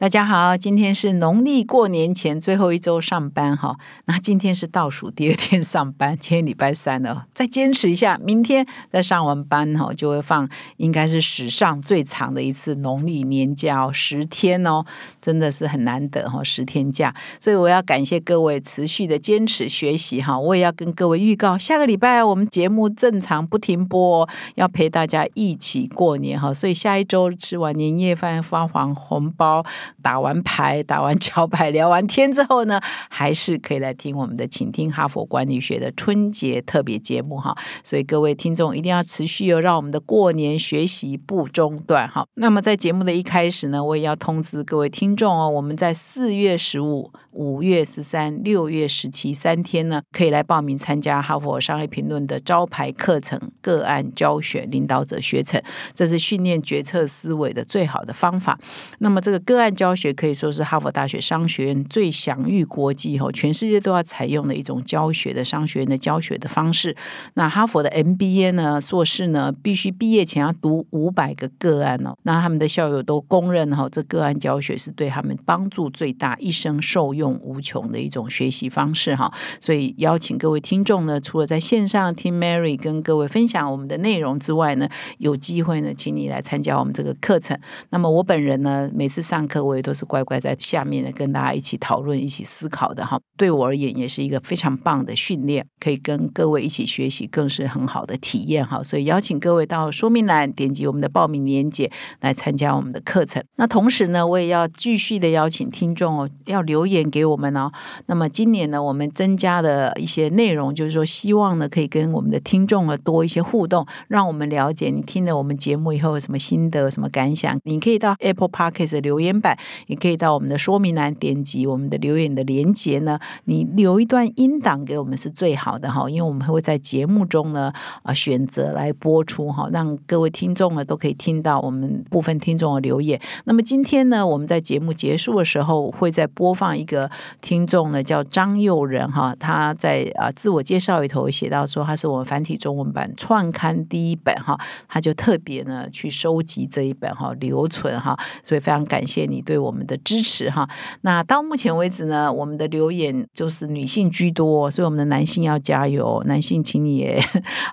大家好，今天是农历过年前最后一周上班哈，那今天是倒数第二天上班，今天礼拜三了，再坚持一下，明天再上完班哈，就会放应该是史上最长的一次农历年假哦，十天哦，真的是很难得哈，十天假，所以我要感谢各位持续的坚持学习哈，我也要跟各位预告，下个礼拜我们节目正常不停播，要陪大家一起过年哈，所以下一周吃完年夜饭发完红包。打完牌、打完桥牌、聊完天之后呢，还是可以来听我们的《请听哈佛管理学》的春节特别节目哈。所以各位听众一定要持续哦，让我们的过年学习不中断哈。那么在节目的一开始呢，我也要通知各位听众哦，我们在四月十五。五月十三、六月十七三天呢，可以来报名参加哈佛商业评论的招牌课程——个案教学领导者学程。这是训练决策思维的最好的方法。那么，这个个案教学可以说是哈佛大学商学院最享誉国际、哈全世界都要采用的一种教学的商学院的教学的方式。那哈佛的 MBA 呢，硕士呢，必须毕业前要读五百个个案哦。那他们的校友都公认哈，这个案教学是对他们帮助最大，一生受用。无穷的一种学习方式哈，所以邀请各位听众呢，除了在线上听 Mary 跟各位分享我们的内容之外呢，有机会呢，请你来参加我们这个课程。那么我本人呢，每次上课我也都是乖乖在下面呢跟大家一起讨论、一起思考的哈。对我而言也是一个非常棒的训练，可以跟各位一起学习，更是很好的体验哈。所以邀请各位到说明栏点击我们的报名链接来参加我们的课程。那同时呢，我也要继续的邀请听众哦，要留言。给我们哦，那么今年呢，我们增加的一些内容，就是说希望呢，可以跟我们的听众呢多一些互动，让我们了解你听了我们节目以后有什么心得、什么感想。你可以到 Apple Podcast 留言板，也可以到我们的说明栏点击我们的留言的连接呢，你留一段音档给我们是最好的哈，因为我们会在节目中呢啊选择来播出哈，让各位听众呢都可以听到我们部分听众的留言。那么今天呢，我们在节目结束的时候会再播放一个。听众呢叫张佑仁哈，他在啊自我介绍里头写到说他是我们繁体中文版创刊第一本哈，他就特别呢去收集这一本哈留存哈，所以非常感谢你对我们的支持哈。那到目前为止呢，我们的留言就是女性居多，所以我们的男性要加油，男性请你也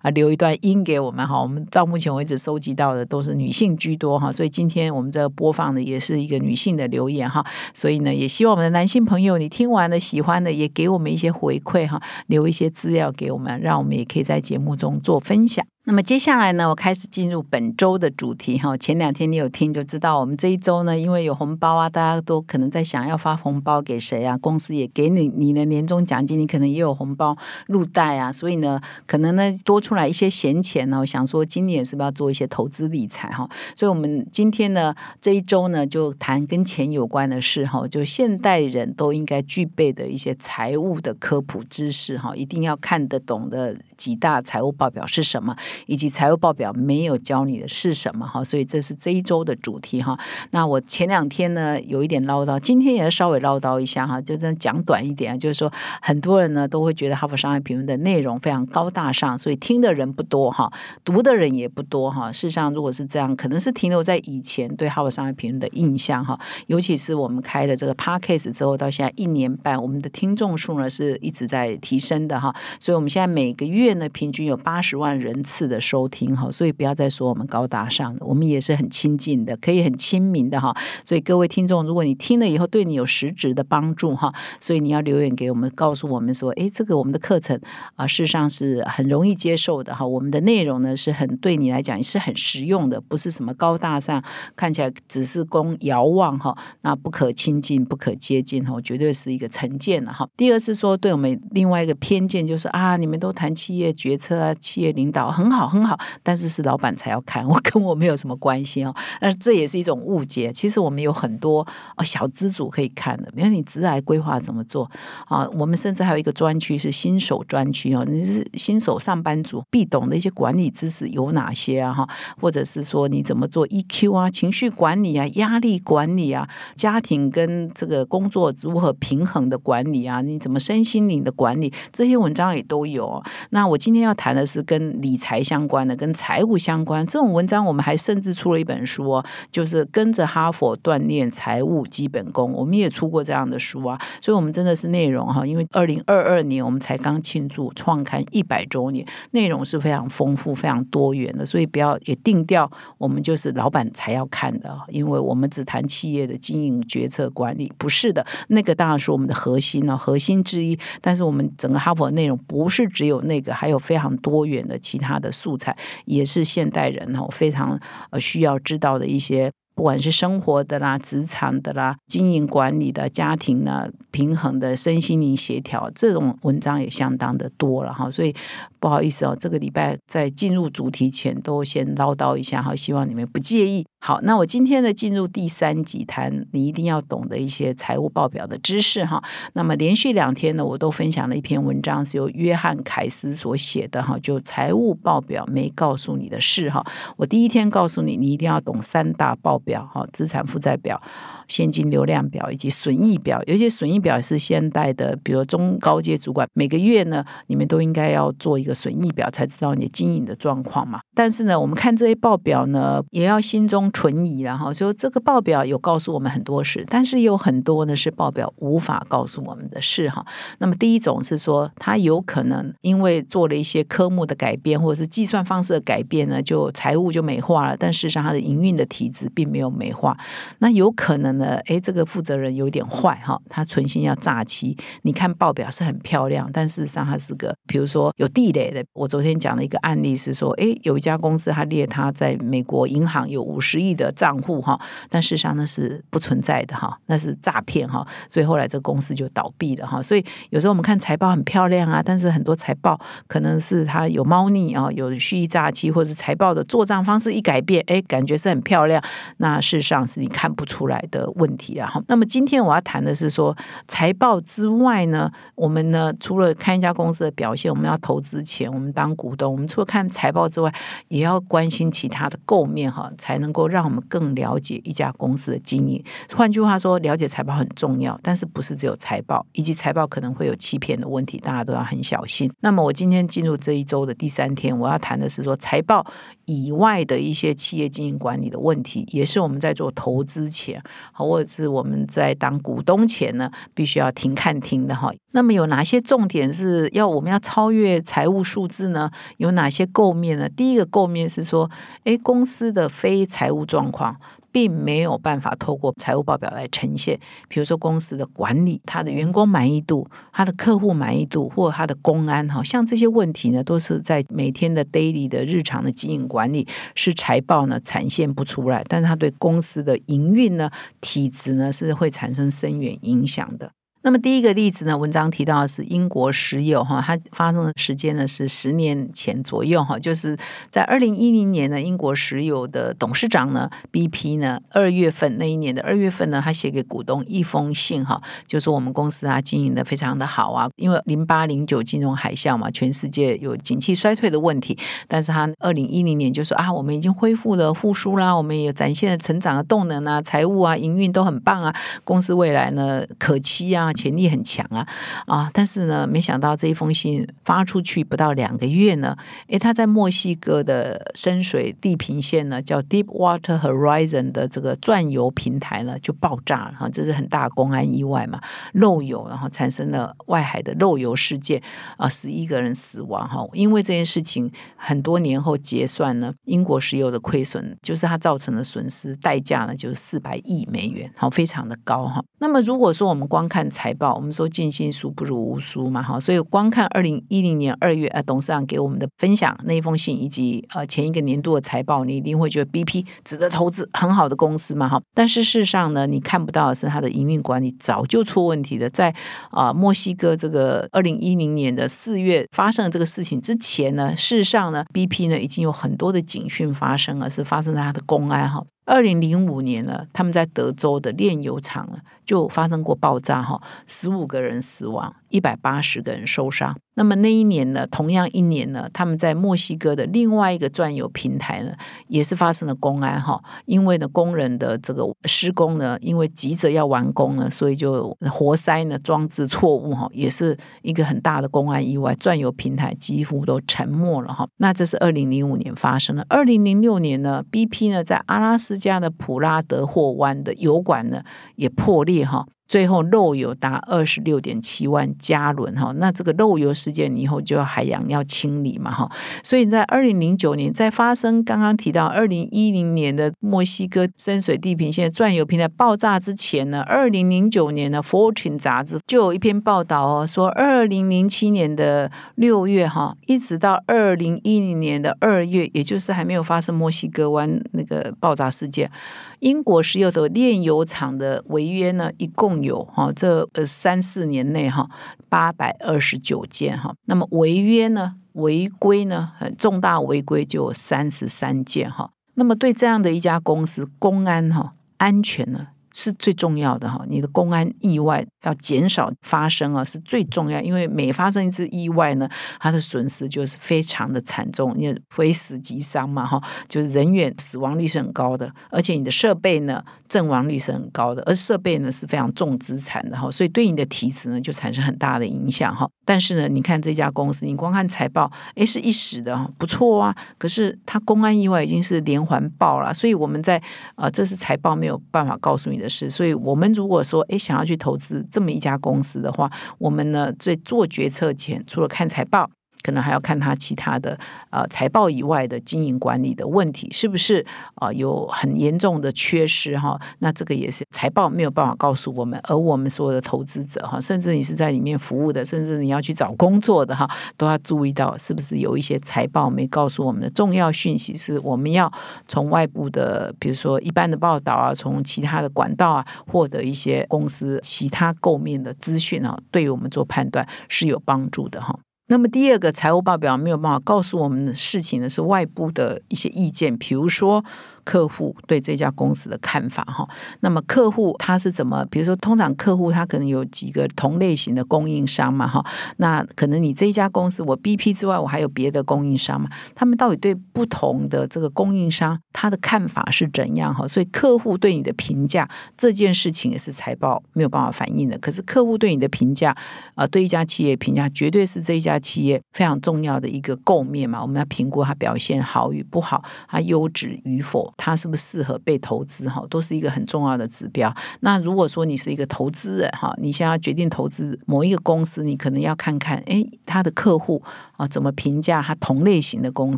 啊留一段音给我们哈。我们到目前为止收集到的都是女性居多哈，所以今天我们这播放的也是一个女性的留言哈，所以呢也希望我们的男性朋友，你听完了喜欢的，也给我们一些回馈哈，留一些资料给我们，让我们也可以在节目中做分享。那么接下来呢，我开始进入本周的主题哈。前两天你有听就知道，我们这一周呢，因为有红包啊，大家都可能在想要发红包给谁啊？公司也给你你的年终奖金，你可能也有红包入袋啊。所以呢，可能呢多出来一些闲钱呢，我想说今年是不是要做一些投资理财哈？所以我们今天呢这一周呢就谈跟钱有关的事哈，就现代人都应该具备的一些财务的科普知识哈，一定要看得懂的几大财务报表是什么。以及财务报表没有教你的是什么哈？所以这是这一周的主题哈。那我前两天呢有一点唠叨，今天也稍微唠叨一下哈，就这样讲短一点，就是说很多人呢都会觉得《哈佛商业评论》的内容非常高大上，所以听的人不多哈，读的人也不多哈。事实上，如果是这样，可能是停留在以前对《哈佛商业评论》的印象哈。尤其是我们开了这个 Podcast 之后，到现在一年半，我们的听众数呢是一直在提升的哈。所以我们现在每个月呢平均有八十万人次。的收听哈，所以不要再说我们高大上的，我们也是很亲近的，可以很亲民的哈。所以各位听众，如果你听了以后对你有实质的帮助哈，所以你要留言给我们，告诉我们说，哎，这个我们的课程啊，事实上是很容易接受的哈。我们的内容呢是很对你来讲是很实用的，不是什么高大上，看起来只是供遥望哈，那不可亲近、不可接近哈，绝对是一个成见了哈。第二是说，对我们另外一个偏见就是啊，你们都谈企业决策啊，企业领导很好很好，但是是老板才要看，我跟我没有什么关系哦。那这也是一种误解。其实我们有很多哦小资主可以看的，比如你职涯规划怎么做啊？我们甚至还有一个专区是新手专区哦，你是新手上班族必懂的一些管理知识有哪些啊？哈，或者是说你怎么做 EQ 啊，情绪管理啊，压力管理啊，家庭跟这个工作如何平衡的管理啊？你怎么身心灵的管理？这些文章也都有。那我今天要谈的是跟理财相关的，跟财务相关这种文章，我们还甚至出了一本书，就是跟着哈佛锻炼财务基本功。我们也出过这样的书啊，所以我们真的是内容哈，因为二零二二年我们才刚庆祝创刊一百周年，内容是非常丰富、非常多元的，所以不要也定调，我们就是老板才要看的，因为我们只谈企业的经营决策管理，不是的，那个当然是我们的核心呢，核心之一。但是我们整个哈佛内容不是只有那个，还有非常多元的其他的素材，也是现代人哦非常呃需要知道的一些。不管是生活的啦、职场的啦、经营管理的、家庭呢平衡的、身心灵协调，这种文章也相当的多了哈。所以不好意思哦，这个礼拜在进入主题前都先唠叨一下哈，希望你们不介意。好，那我今天呢进入第三集谈你一定要懂的一些财务报表的知识哈。那么连续两天呢，我都分享了一篇文章，是由约翰凯斯所写的哈，就财务报表没告诉你的事哈。我第一天告诉你，你一定要懂三大报表哈，资产负债表。现金流量表以及损益表，有些损益表是现代的，比如中高阶主管每个月呢，你们都应该要做一个损益表，才知道你经营的状况嘛。但是呢，我们看这些报表呢，也要心中存疑，然后说这个报表有告诉我们很多事，但是有很多呢是报表无法告诉我们的事哈。那么第一种是说，它有可能因为做了一些科目的改变，或者是计算方式的改变呢，就财务就美化了，但事实上它的营运的体质并没有美化，那有可能。呢，哎，这个负责人有点坏哈，他存心要诈欺。你看报表是很漂亮，但事实上他是个，比如说有地雷的。我昨天讲的一个案例是说，哎，有一家公司他列他在美国银行有五十亿的账户哈，但事实上那是不存在的哈，那是诈骗哈，所以后来这个公司就倒闭了哈。所以有时候我们看财报很漂亮啊，但是很多财报可能是它有猫腻啊，有蓄意诈欺，或者是财报的做账方式一改变，哎，感觉是很漂亮，那事实上是你看不出来的。问题啊，好，那么今天我要谈的是说财报之外呢，我们呢除了看一家公司的表现，我们要投资前，我们当股东，我们除了看财报之外，也要关心其他的构面哈，才能够让我们更了解一家公司的经营。换句话说，了解财报很重要，但是不是只有财报，以及财报可能会有欺骗的问题，大家都要很小心。那么我今天进入这一周的第三天，我要谈的是说财报以外的一些企业经营管理的问题，也是我们在做投资前。或者是我们在当股东前呢，必须要停看听的哈。那么有哪些重点是要我们要超越财务数字呢？有哪些构面呢？第一个构面是说，诶，公司的非财务状况。并没有办法透过财务报表来呈现，比如说公司的管理、他的员工满意度、他的客户满意度，或他的公安，哈，像这些问题呢，都是在每天的 daily 的日常的经营管理，是财报呢呈现不出来，但是它对公司的营运呢体质呢是会产生深远影响的。那么第一个例子呢，文章提到的是英国石油哈，它发生的时间呢是十年前左右哈，就是在二零一零年呢，英国石油的董事长呢，BP 呢，二月份那一年的二月份呢，他写给股东一封信哈，就说我们公司啊经营的非常的好啊，因为零八零九金融海啸嘛，全世界有景气衰退的问题，但是他二零一零年就说啊，我们已经恢复了复苏啦，我们也展现了成长的动能啊，财务啊，营运都很棒啊，公司未来呢可期啊。潜力很强啊啊！但是呢，没想到这一封信发出去不到两个月呢，诶，他在墨西哥的深水地平线呢，叫 Deepwater Horizon 的这个钻油平台呢就爆炸了哈，这是很大公安意外嘛，漏油，然后产生了外海的漏油事件啊，十一个人死亡哈。因为这件事情很多年后结算呢，英国石油的亏损就是它造成的损失代价呢，就是四百亿美元，好，非常的高哈。那么如果说我们光看财报，我们说尽信书不如无书嘛，哈，所以光看二零一零年二月呃董事长给我们的分享那一封信，以及呃前一个年度的财报，你一定会觉得 BP 值得投资，很好的公司嘛，哈。但是事实上呢，你看不到的是它的营运管理早就出问题了，在啊墨西哥这个二零一零年的四月发生了这个事情之前呢，事实上呢，BP 呢已经有很多的警讯发生了，是发生在它的公安哈。二零零五年呢，他们在德州的炼油厂就发生过爆炸哈，十五个人死亡，一百八十个人受伤。那么那一年呢，同样一年呢，他们在墨西哥的另外一个钻油平台呢，也是发生了公安哈，因为呢工人的这个施工呢，因为急着要完工呢，所以就活塞呢装置错误哈，也是一个很大的公安意外，钻油平台几乎都沉没了哈。那这是二零零五年发生的。二零零六年呢，BP 呢在阿拉斯加的普拉德霍湾的油管呢也破裂哈。最后漏油达二十六点七万加仑哈，那这个漏油事件以后就要海洋要清理嘛哈，所以在二零零九年在发生刚刚提到二零一零年的墨西哥深水地平线钻油平台爆炸之前呢，二零零九年的《Fortune》杂志就有一篇报道哦，说二零零七年的六月哈，一直到二零一零年的二月，也就是还没有发生墨西哥湾那个爆炸事件。英国石油的炼油厂的违约呢，一共有哈这呃三四年内哈八百二十九件哈，那么违约呢违规呢很重大违规就有三十三件哈，那么对这样的一家公司，公安哈安全呢？是最重要的哈，你的公安意外要减少发生啊，是最重要。因为每发生一次意外呢，它的损失就是非常的惨重，因为非死即伤嘛哈，就是人员死亡率是很高的，而且你的设备呢阵亡率是很高的，而设备呢是非常重资产的哈，所以对你的体质呢就产生很大的影响哈。但是呢，你看这家公司，你光看财报，诶，是一时的哈不错啊，可是它公安意外已经是连环爆了，所以我们在啊，这是财报没有办法告诉你的。事，所以我们如果说，哎，想要去投资这么一家公司的话，我们呢在做决策前，除了看财报。可能还要看他其他的呃财报以外的经营管理的问题是不是啊有很严重的缺失哈？那这个也是财报没有办法告诉我们，而我们所有的投资者哈，甚至你是在里面服务的，甚至你要去找工作的哈，都要注意到是不是有一些财报没告诉我们的重要讯息，是我们要从外部的，比如说一般的报道啊，从其他的管道啊，获得一些公司其他构面的资讯啊，对于我们做判断是有帮助的哈。那么第二个财务报表没有办法告诉我们的事情呢，是外部的一些意见，比如说。客户对这家公司的看法哈，那么客户他是怎么？比如说，通常客户他可能有几个同类型的供应商嘛哈，那可能你这家公司我 BP 之外，我还有别的供应商嘛？他们到底对不同的这个供应商他的看法是怎样哈？所以客户对你的评价这件事情也是财报没有办法反映的。可是客户对你的评价啊，对一家企业评价绝对是这一家企业非常重要的一个构面嘛。我们要评估它表现好与不好，它优质与否。它是不是适合被投资哈，都是一个很重要的指标。那如果说你是一个投资人哈，你想要决定投资某一个公司，你可能要看看，哎，他的客户啊怎么评价他同类型的公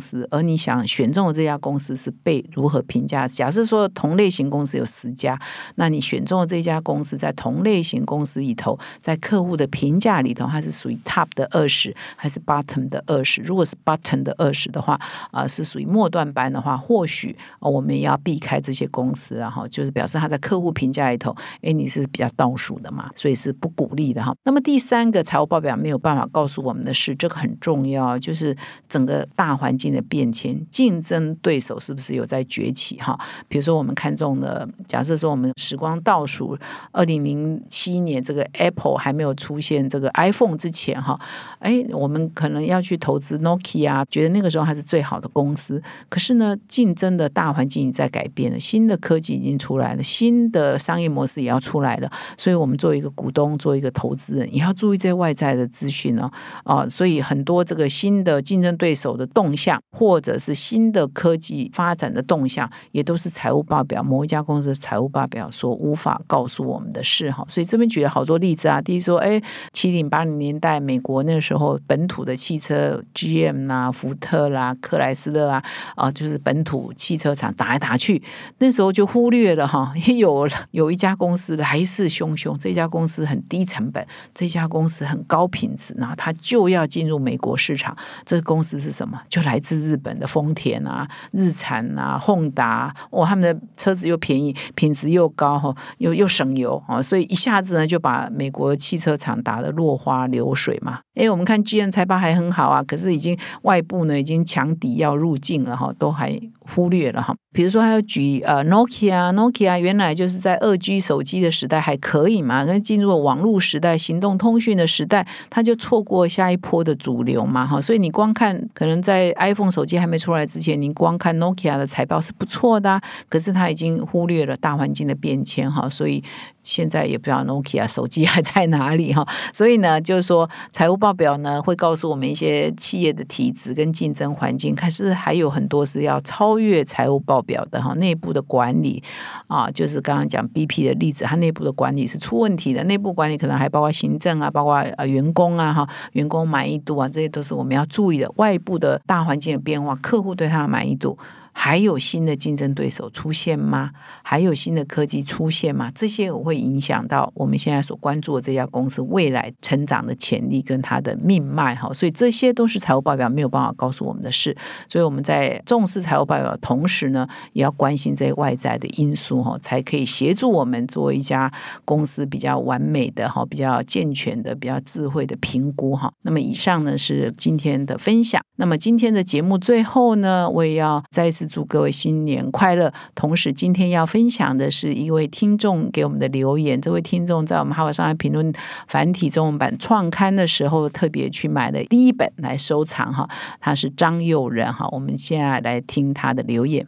司，而你想选中的这家公司是被如何评价？假设说同类型公司有十家，那你选中的这家公司在同类型公司里头，在客户的评价里头，它是属于 top 的二十，还是 bottom 的二十？如果是 bottom 的二十的话，啊，是属于末段班的话，或许我们。也要避开这些公司，然后就是表示他在客户评价里头，哎，你是比较倒数的嘛，所以是不鼓励的哈。那么第三个财务报表没有办法告诉我们的是，这个很重要，要就是整个大环境的变迁，竞争对手是不是有在崛起哈？比如说我们看中的，假设说我们时光倒数二零零七年，这个 Apple 还没有出现这个 iPhone 之前哈，哎，我们可能要去投资 Nokia，觉得那个时候还是最好的公司。可是呢，竞争的大环境。在改变了，新的科技已经出来了，新的商业模式也要出来了，所以我们作为一个股东，做一个投资人，也要注意这些外在的资讯呢。啊，所以很多这个新的竞争对手的动向，或者是新的科技发展的动向，也都是财务报表某一家公司的财务报表所无法告诉我们的事哈。所以这边举了好多例子啊，第一说，哎，七零八零年代美国那时候本土的汽车，GM 啦、福特啦、克莱斯勒啊，啊，就是本土汽车厂。打来打去，那时候就忽略了哈，有有一家公司来势汹汹，这家公司很低成本，这家公司很高品质，然后它就要进入美国市场。这个公司是什么？就来自日本的丰田啊、日产啊、宏达，哇，他们的车子又便宜，品质又高哈，又又省油啊，所以一下子呢就把美国汽车厂打得落花流水嘛。哎，我们看 G N 财报还很好啊，可是已经外部呢已经强敌要入境了哈，都还忽略了哈。比如说，还要举呃，Nokia，Nokia 原来就是在二 G 手机的时代还可以嘛，跟进入网络时代、行动通讯的时代，它就错过下一波的主流嘛哈。所以你光看，可能在 iPhone 手机还没出来之前，你光看 Nokia 的财报是不错的，可是它已经忽略了大环境的变迁哈，所以。现在也不知道 Nokia 手机还在哪里哈，所以呢，就是说财务报表呢会告诉我们一些企业的体质跟竞争环境，可是还有很多是要超越财务报表的哈，内部的管理啊，就是刚刚讲 BP 的例子，它内部的管理是出问题的，内部管理可能还包括行政啊，包括呃员工啊哈，员工满意度啊，这些都是我们要注意的，外部的大环境的变化，客户对它的满意度。还有新的竞争对手出现吗？还有新的科技出现吗？这些我会影响到我们现在所关注的这家公司未来成长的潜力跟它的命脉哈。所以这些都是财务报表没有办法告诉我们的事。所以我们在重视财务报表的同时呢，也要关心这些外在的因素哈，才可以协助我们做一家公司比较完美的哈、比较健全的、比较智慧的评估哈。那么以上呢是今天的分享。那么今天的节目最后呢，我也要再一次。祝各位新年快乐！同时，今天要分享的是一位听众给我们的留言。这位听众在我们《哈佛商业评论》繁体中文版创刊的时候，特别去买了第一本来收藏哈。他是张佑仁哈。我们现在来听他的留言。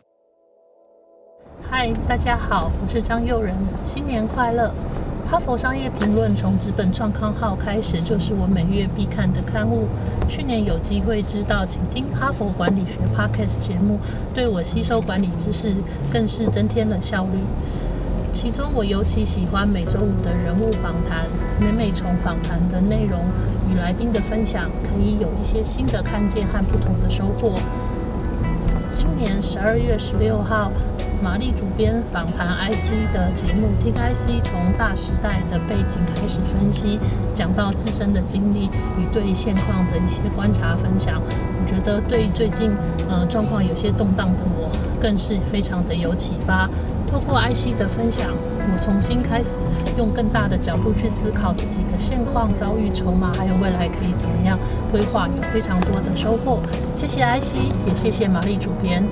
嗨，大家好，我是张佑仁，新年快乐！哈佛商业评论从纸本创刊号开始，就是我每月必看的刊物。去年有机会知道，请听哈佛管理学 Podcast 节目，对我吸收管理知识更是增添了效率。其中我尤其喜欢每周五的人物访谈，每每从访谈的内容与来宾的分享，可以有一些新的看见和不同的收获。今年十二月十六号。玛丽主编访谈 IC 的节目，听 IC 从大时代的背景开始分析，讲到自身的经历与对现况的一些观察分享。我觉得对最近呃状况有些动荡的我，更是非常的有启发。透过 IC 的分享，我重新开始用更大的角度去思考自己的现况、遭遇、筹码，还有未来可以怎么样规划，有非常多的收获。谢谢 IC，也谢谢玛丽主编。